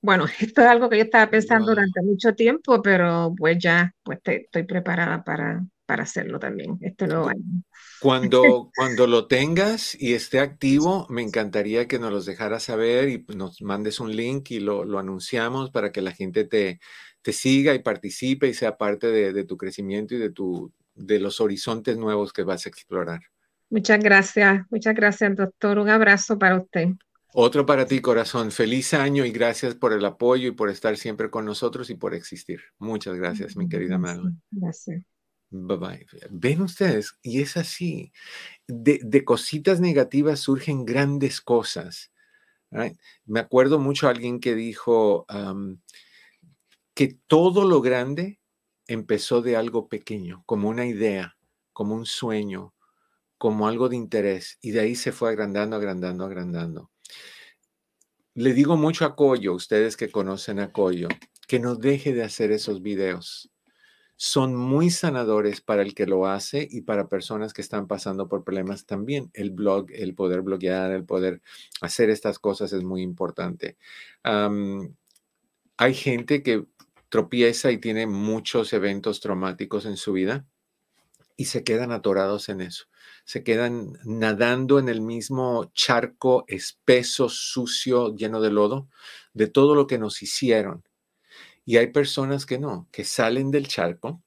[SPEAKER 5] Bueno, esto es algo que yo estaba pensando durante mucho tiempo, pero pues ya pues estoy preparada para, para hacerlo también este nuevo año.
[SPEAKER 1] Cuando, cuando lo tengas y esté activo, me encantaría que nos los dejaras saber y nos mandes un link y lo, lo anunciamos para que la gente te, te siga y participe y sea parte de, de tu crecimiento y de tu, de los horizontes nuevos que vas a explorar.
[SPEAKER 5] Muchas gracias, muchas gracias, doctor. Un abrazo para usted.
[SPEAKER 1] Otro para ti, corazón. Feliz año y gracias por el apoyo y por estar siempre con nosotros y por existir. Muchas gracias, mi querida Madeline.
[SPEAKER 5] Gracias.
[SPEAKER 1] Bye bye. Ven ustedes, y es así. De, cositas negativas surgen grandes cosas. Me acuerdo mucho a alguien que dijo que todo lo grande empezó de algo pequeño, como una idea, como un sueño, como algo de interés, y de ahí se fue agrandando, agrandando, agrandando. Le digo mucho a Coyo, ustedes que conocen a Coyo, que no deje de hacer esos videos. Son muy sanadores para el que lo hace y para personas que están pasando por problemas también. El blog, el poder bloguear, el poder hacer estas cosas es muy importante. hay gente que tropieza y tiene muchos eventos traumáticos en su vida y se quedan atorados en eso. Se quedan nadando en el mismo charco espeso, sucio, lleno de lodo, de todo lo que nos hicieron. Y hay personas que no, que salen del charco,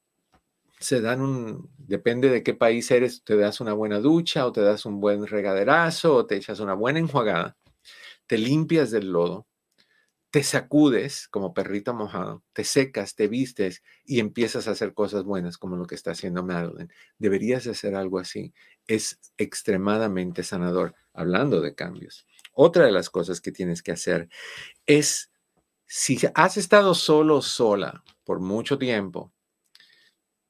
[SPEAKER 1] se dan un, depende de qué país eres, te das una buena ducha o te das un buen regaderazo o te echas una buena enjuagada, te limpias del lodo te sacudes como perrito mojado, te secas, te vistes y empiezas a hacer cosas buenas como lo que está haciendo Madeline. Deberías hacer algo así. Es extremadamente sanador, hablando de cambios. Otra de las cosas que tienes que hacer es, si has estado solo sola por mucho tiempo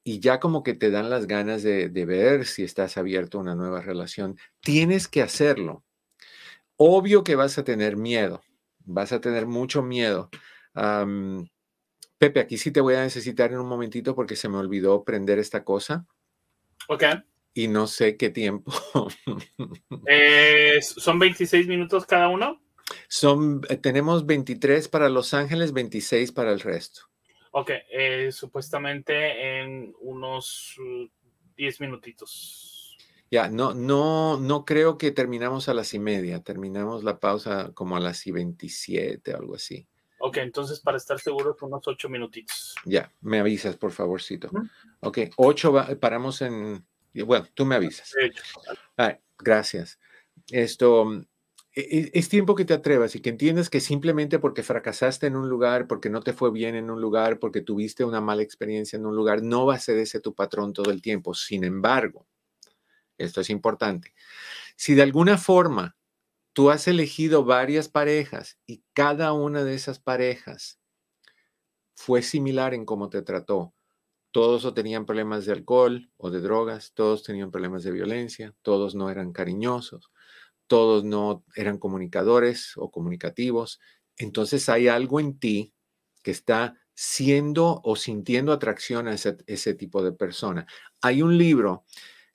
[SPEAKER 1] y ya como que te dan las ganas de, de ver si estás abierto a una nueva relación, tienes que hacerlo. Obvio que vas a tener miedo vas a tener mucho miedo. Pepe, aquí sí te voy a necesitar en un momentito porque se me olvidó prender esta cosa.
[SPEAKER 2] Ok.
[SPEAKER 1] Y no sé qué tiempo.
[SPEAKER 2] Eh, ¿Son 26 minutos cada uno?
[SPEAKER 1] Son, eh, tenemos 23 para Los Ángeles, 26 para el resto.
[SPEAKER 2] Ok, eh, supuestamente en unos 10 uh, minutitos.
[SPEAKER 1] Ya, no, no, no creo que terminamos a las y media. Terminamos la pausa como a las y 27 o algo así.
[SPEAKER 2] Ok, entonces para estar seguros, unos ocho minutitos.
[SPEAKER 1] Ya, me avisas, por favorcito. Ok, ocho, paramos en. Bueno, tú me avisas. gracias. Esto. E, e, es tiempo que te atrevas y que entiendas que simplemente porque fracasaste en un lugar, porque no te fue bien en un lugar, porque tuviste una mala experiencia en un lugar, no va a ser ese tu patrón todo el tiempo. Sin embargo, esto es importante. Si de alguna forma tú has elegido varias parejas y cada una de esas parejas fue similar en cómo te trató, todos o tenían problemas de alcohol o de drogas, todos tenían problemas de violencia, todos no eran cariñosos, todos no eran comunicadores o comunicativos, entonces hay algo en ti que está siendo o sintiendo atracción a ese, ese tipo de persona. Hay un libro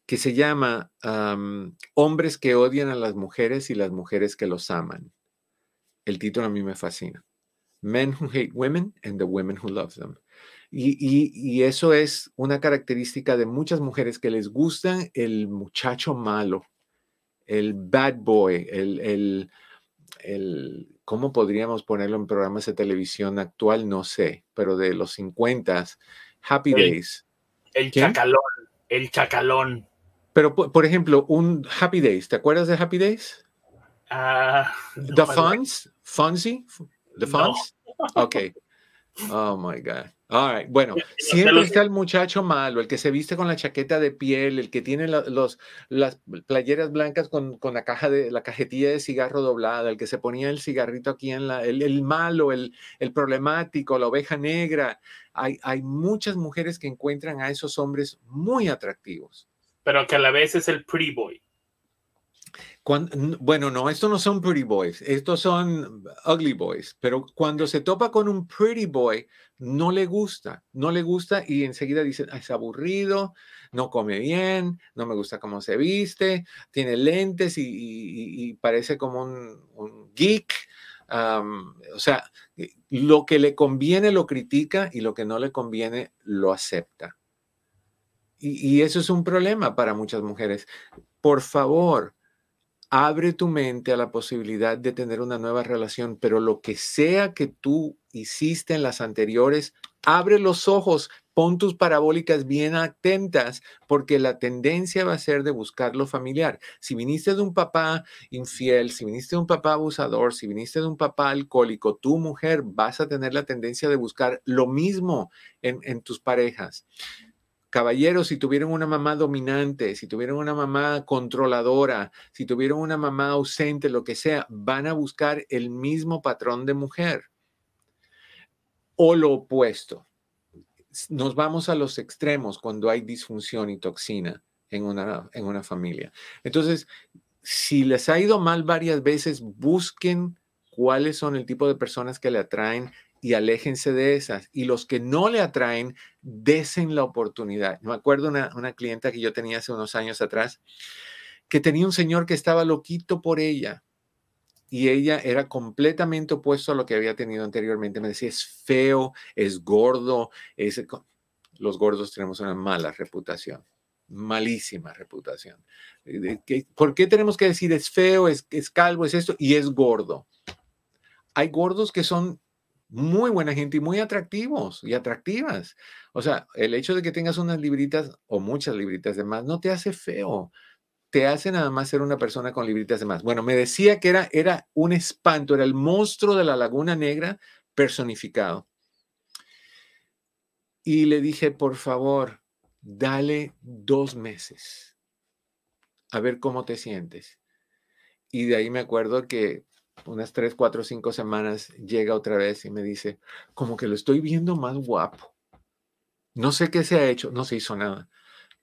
[SPEAKER 1] que se llama Hombres que odian a las mujeres y las mujeres que los aman. El título a mí me fascina. Men who hate women and the women who love them. Y, eso es una característica de muchas mujeres que les gusta el muchacho malo, el bad boy, el, el, el, ¿cómo podríamos ponerlo en programas de televisión actual? No sé, pero de los 50, Happy Days.
[SPEAKER 2] El chacalón, el chacalón.
[SPEAKER 1] Pero, por, ejemplo, un Happy Days, ¿te acuerdas de Happy Days?
[SPEAKER 2] Ah,
[SPEAKER 1] The Fonz, Fonzie, The Fonz. Ok. Oh my God. All right. Bueno, siempre está el muchacho malo, el que se viste con la chaqueta de piel, el que tiene los, las playeras blancas con, con, la caja de la cajetilla de cigarro doblada, el que se ponía el cigarrito aquí en la, el, el malo, el, el, problemático, la oveja negra. Hay, hay muchas mujeres que encuentran a esos hombres muy atractivos.
[SPEAKER 2] Pero que a la vez es el pretty boy
[SPEAKER 1] bueno, no, estos no son pretty boys, estos son ugly boys, pero cuando se topa con un pretty boy, no le gusta, no le gusta y enseguida dice, es aburrido, no come bien, no me gusta cómo se viste, tiene lentes y, parece como un, geek. o sea, lo que le conviene lo critica y lo que no le conviene lo acepta. Y eso es un problema para muchas mujeres. Por favor, abre tu mente a la posibilidad de tener una nueva relación, pero lo que sea que tú hiciste en las anteriores, abre los ojos, pon tus parabólicas bien atentas, porque la tendencia va a ser de buscar lo familiar. Si viniste de un papá infiel, si viniste de un papá abusador, si viniste de un papá alcohólico, tu mujer vas a tener la tendencia de buscar lo mismo en, en tus parejas caballeros, si tuvieron una mamá dominante, si tuvieron una mamá controladora, si tuvieron una mamá ausente, lo que sea, van a buscar el mismo patrón de mujer. O lo opuesto. Nos vamos a los extremos cuando hay disfunción y toxina en una, en una familia. Entonces, si les ha ido mal varias veces, busquen cuáles son el tipo de personas que le atraen y aléjense de esas. Y los que no le atraen, desen la oportunidad. Me acuerdo una, una clienta que yo tenía hace unos años atrás, que tenía un señor que estaba loquito por ella. Y ella era completamente opuesto a lo que había tenido anteriormente. Me decía, es feo, es gordo. Es... Los gordos tenemos una mala reputación malísima reputación. ¿Por qué tenemos que decir es feo, es, es calvo, es esto y es gordo? Hay gordos que son muy buena gente y muy atractivos y atractivas. O sea, el hecho de que tengas unas libritas o muchas libritas de más no te hace feo. Te hace nada más ser una persona con libritas de más. Bueno, me decía que era, era un espanto, era el monstruo de la Laguna Negra personificado. Y le dije, por favor, dale dos meses a ver cómo te sientes. Y de ahí me acuerdo que unas tres, cuatro, cinco semanas, llega otra vez y me dice, como que lo estoy viendo más guapo. No sé qué se ha hecho, no se hizo nada,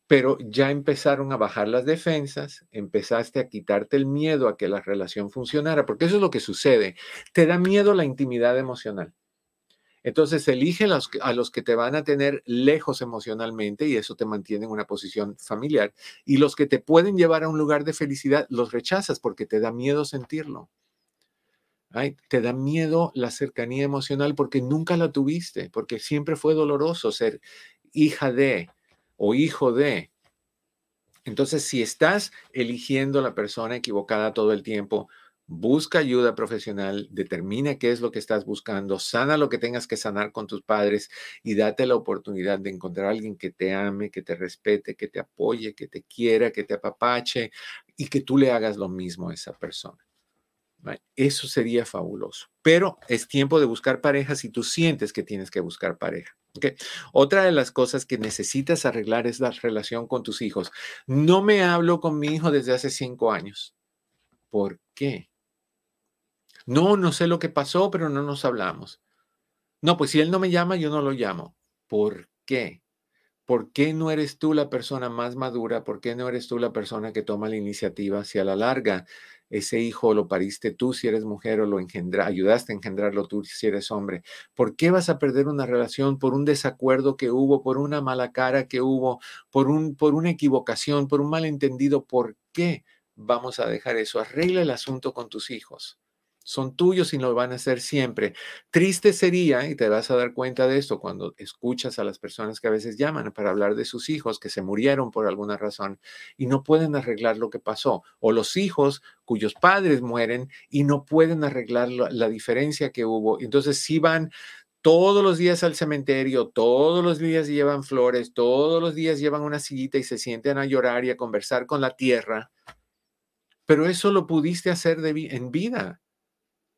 [SPEAKER 1] pero ya empezaron a bajar las defensas, empezaste a quitarte el miedo a que la relación funcionara, porque eso es lo que sucede. Te da miedo la intimidad emocional. Entonces elige a los que te van a tener lejos emocionalmente y eso te mantiene en una posición familiar. Y los que te pueden llevar a un lugar de felicidad, los rechazas porque te da miedo sentirlo te da miedo la cercanía emocional porque nunca la tuviste, porque siempre fue doloroso ser hija de o hijo de. Entonces, si estás eligiendo la persona equivocada todo el tiempo, busca ayuda profesional, determina qué es lo que estás buscando, sana lo que tengas que sanar con tus padres y date la oportunidad de encontrar a alguien que te ame, que te respete, que te apoye, que te quiera, que te apapache y que tú le hagas lo mismo a esa persona. Eso sería fabuloso. Pero es tiempo de buscar pareja si tú sientes que tienes que buscar pareja. Otra de las cosas que necesitas arreglar es la relación con tus hijos. No me hablo con mi hijo desde hace cinco años. ¿Por qué? No, no sé lo que pasó, pero no nos hablamos. No, pues si él no me llama, yo no lo llamo. ¿Por qué? ¿Por qué no eres tú la persona más madura? ¿Por qué no eres tú la persona que toma la iniciativa si a la larga ese hijo lo pariste tú si eres mujer o lo engendra, ayudaste a engendrarlo tú si eres hombre. ¿Por qué vas a perder una relación por un desacuerdo que hubo, por una mala cara que hubo, por, un, por una equivocación, por un malentendido? ¿Por qué vamos a dejar eso? Arregla el asunto con tus hijos. Son tuyos y lo van a ser siempre. Triste sería, y te vas a dar cuenta de esto cuando escuchas a las personas que a veces llaman para hablar de sus hijos que se murieron por alguna razón y no pueden arreglar lo que pasó, o los hijos cuyos padres mueren y no pueden arreglar la, diferencia que hubo. Entonces, si van todos los días al cementerio, todos los días llevan flores, todos los días llevan una sillita y se sienten a llorar y a conversar con la tierra, pero eso lo pudiste hacer en vida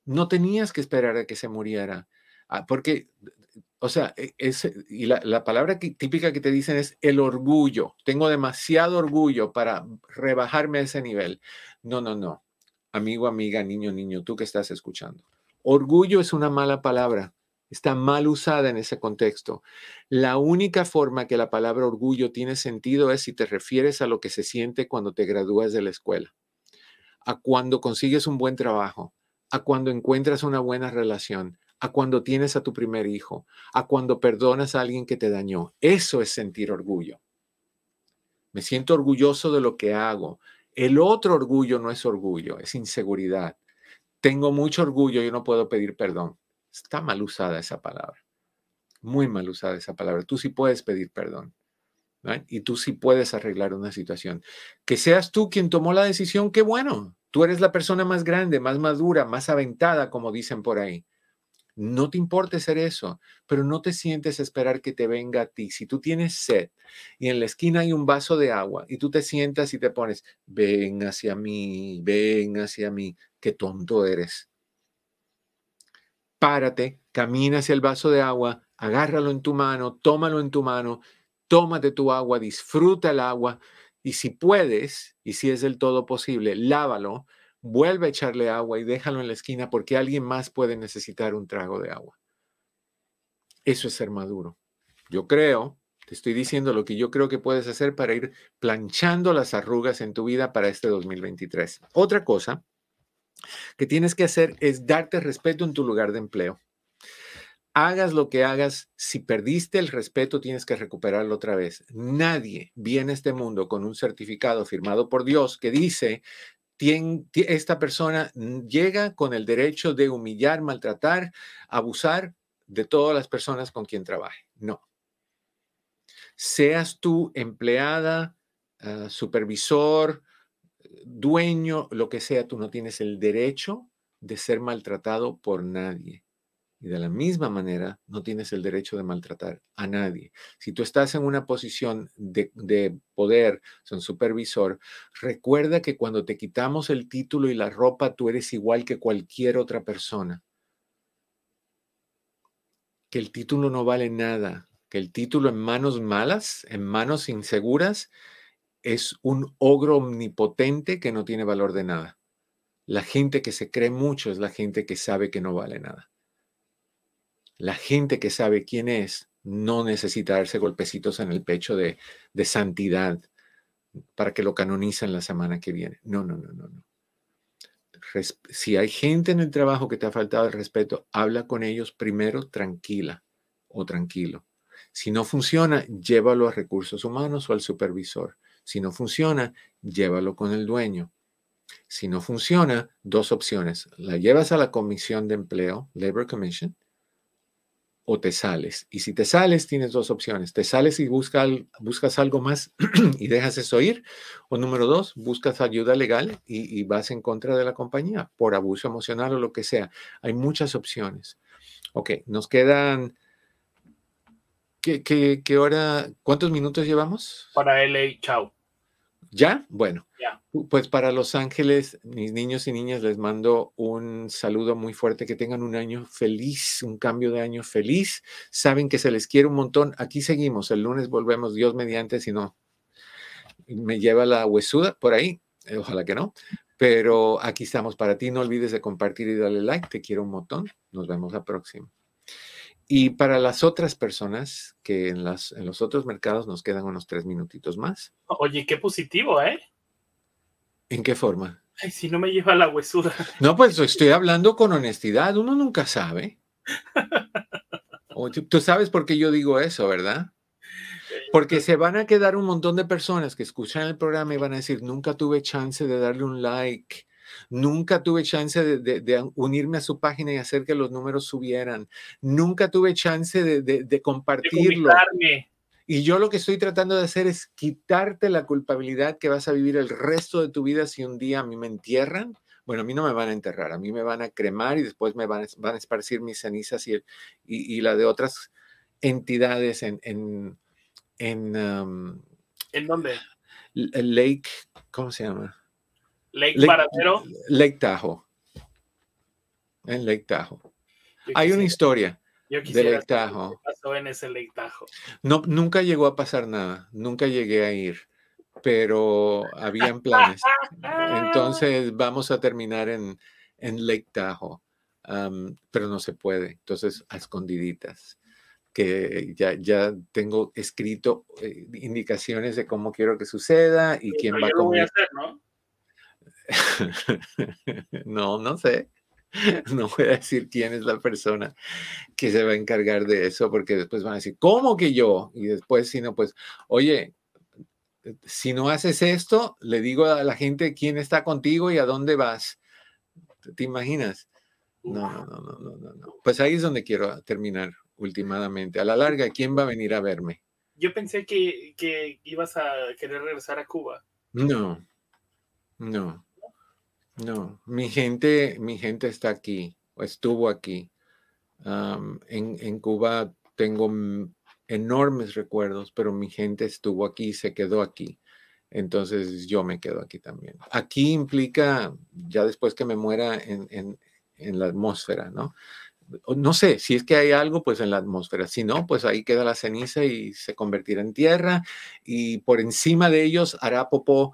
[SPEAKER 1] no tenías que esperar a que se muriera, ah, porque, o sea, e, y la, palabra típica que te dicen es el orgullo. Tengo demasiado orgullo para rebajarme a ese nivel. No, no, no. Amigo, amiga, niño, niño, tú que estás escuchando. Orgullo es una mala palabra. Está mal usada en ese contexto. La única forma que la palabra orgullo tiene sentido es si te refieres a lo que se siente cuando te gradúas de la escuela, a cuando consigues un buen trabajo, a cuando encuentras una buena relación, a cuando tienes a tu primer hijo, a cuando perdonas a alguien que te dañó. Eso es sentir orgullo. Me siento orgulloso de lo que hago. El otro orgullo no es orgullo, es inseguridad. Tengo mucho orgullo y no puedo pedir perdón. Está mal usada esa palabra. Muy mal usada esa palabra. Tú sí puedes pedir perdón. Y tú sí puedes arreglar una situación. Que seas tú quien tomó la decisión, qué bueno. Tú eres la persona más grande, más madura, más aventada, como dicen por ahí. No te importe ser eso, pero no te sientes esperar que te venga a ti. Si tú tienes sed y en la esquina hay un vaso de agua y tú te sientas y te pones, ven hacia mí, ven hacia mí, qué tonto eres. Párate, camina hacia el vaso de agua, agárralo en tu mano, tómalo en tu mano, tómate tu agua, disfruta el agua y si puedes, y si es del todo posible, lávalo, vuelve a echarle agua y déjalo en la esquina porque alguien más puede necesitar un trago de agua. Eso es ser maduro. Yo creo, te estoy diciendo lo que yo creo que puedes hacer para ir planchando las arrugas en tu vida para este 2023. Otra cosa que tienes que hacer es darte respeto en tu lugar de empleo hagas lo que hagas, si perdiste el respeto, tienes que recuperarlo otra vez. Nadie viene a este mundo con un certificado firmado por Dios que dice, esta persona llega con el derecho de humillar, maltratar, abusar de todas las personas con quien trabaje. No. Seas tú empleada, ah, supervisor, dueño, lo que sea, tú no tienes el derecho de ser maltratado por nadie. Y de la misma manera, no tienes el derecho de maltratar a nadie. Si tú estás en una posición de, de poder, son supervisor, recuerda que cuando te quitamos el título y la ropa, tú eres igual que cualquier otra persona. Que el título no vale nada, que el título en manos malas, en manos inseguras, es un ogro omnipotente que no tiene valor de nada. La gente que se cree mucho es la gente que sabe que no vale nada. La gente que sabe quién es no necesita darse golpecitos en el pecho de, santidad para que lo canonicen la semana que viene. No, no, no, no, no. si hay gente en el trabajo que te ha faltado el respeto, habla con ellos primero tranquila o tranquilo. Si no funciona, llévalo a recursos humanos o al supervisor. Si no funciona, llévalo con el dueño. Si no funciona, dos opciones. La llevas a la comisión de empleo, Labor Commission, o te sales. Y si te sales, tienes dos opciones. Te sales y buscas algo más y dejas eso ir. O número dos, buscas ayuda legal y, vas en contra de la compañía por abuso emocional o lo que sea. Hay muchas opciones. Ok, nos quedan... ¿Qué, qué, qué hora? ¿Cuántos minutos llevamos?
[SPEAKER 2] Para LA, chao.
[SPEAKER 1] ¿Ya? Bueno, pues para Los Ángeles, mis niños y niñas, les mando un saludo muy fuerte, que tengan un año feliz, un cambio de año feliz. Saben que se les quiere un montón. Aquí seguimos, el lunes volvemos, Dios mediante, si no, me lleva la huesuda por ahí, eh, ojalá que no. Pero aquí estamos para ti, no olvides de compartir y darle like, te quiero un montón. Nos vemos la próxima. Y para las otras personas que en, las, en los otros mercados nos quedan unos tres minutitos más.
[SPEAKER 2] Oye, qué positivo, ¿eh?
[SPEAKER 1] ¿En qué forma?
[SPEAKER 2] Ay, si no me lleva la huesura.
[SPEAKER 1] No, pues estoy hablando con honestidad. Uno nunca sabe. tú, sabes por qué yo digo eso, ¿verdad? Porque se van a quedar un montón de personas que escuchan el programa y van a decir, nunca tuve chance de darle un like, Nunca tuve chance de, unirme a su página y hacer que los números subieran. Nunca tuve chance de, compartirlo. Y yo lo que estoy tratando de hacer es quitarte la culpabilidad que vas a vivir el resto de tu vida si un día a mí me entierran. Bueno, a mí no me van a enterrar, a mí me van a cremar y después me van, a esparcir mis cenizas y, y, la de otras entidades en... ¿En, en,
[SPEAKER 2] ¿En dónde?
[SPEAKER 1] Lake, ¿cómo se llama?
[SPEAKER 2] Lake, Paradero.
[SPEAKER 1] Lake Tahoe. En Lake Tahoe. Hay una historia
[SPEAKER 2] yo de Lake Tahoe. pasó en ese Lake Tahoe.
[SPEAKER 1] No, nunca llegó a pasar nada. Nunca llegué a ir, pero habían planes. Entonces vamos a terminar en, en Lake Tahoe, pero no se puede. Entonces a escondiditas que ya, ya tengo escrito eh, indicaciones de cómo quiero que suceda y quién va a comer. ¿no? no, no sé. No voy a decir quién es la persona que se va a encargar de eso, porque después van a decir, ¿cómo que yo? Y después, si no, pues, oye, si no haces esto, le digo a la gente quién está contigo y a dónde vas. ¿Te imaginas? No, no, no, no, no, no. Pues ahí es donde quiero terminar últimamente. A la larga, ¿quién va a venir a verme?
[SPEAKER 2] Yo pensé que, que ibas a querer regresar a Cuba.
[SPEAKER 1] No, no. No, mi gente, mi gente está aquí, o estuvo aquí. en, Cuba tengo enormes recuerdos, pero mi gente estuvo aquí, se quedó aquí. Entonces yo me quedo aquí también. Aquí implica, ya después que me muera en, en la atmósfera, ¿no? No sé, si es que hay algo, pues en la atmósfera. Si no, pues ahí queda la ceniza y se convertirá en tierra y por encima de ellos hará popó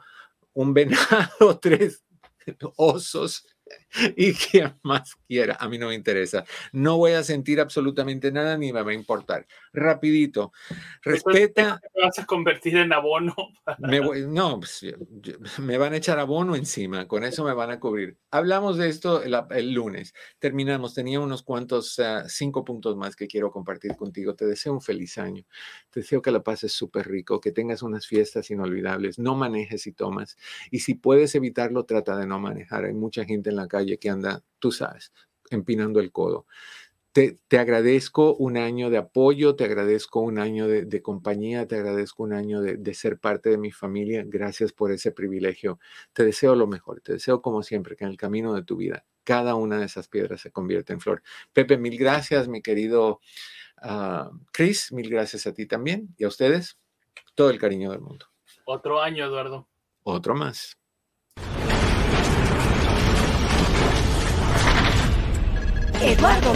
[SPEAKER 1] un venado, tres ossos. y quien más quiera. A mí no me interesa. No voy a sentir absolutamente nada ni me va a importar. Rapidito. Respeta.
[SPEAKER 2] ¿Te vas a convertir en abono?
[SPEAKER 1] no, pues, me van a echar abono encima. Con eso me van a cubrir. Hablamos de esto el, lunes. Terminamos. Tenía unos cuantos, ah, cinco puntos más que quiero compartir contigo. Te deseo un feliz año. Te deseo que la pases súper rico, que tengas unas fiestas inolvidables. No manejes y tomas. Y si puedes evitarlo, trata de no manejar. Hay mucha gente en la calle que anda, tú sabes, empinando el codo. Te, te, agradezco un año de apoyo, te agradezco un año de, compañía, te agradezco un año de, de, ser parte de mi familia. Gracias por ese privilegio. Te deseo lo mejor, te deseo como siempre que en el camino de tu vida cada una de esas piedras se convierta en flor. Pepe, mil gracias, mi querido uh, Chris, mil gracias a ti también y a ustedes. Todo el cariño del mundo.
[SPEAKER 2] Otro año, Eduardo.
[SPEAKER 1] Otro más.
[SPEAKER 6] Eduardo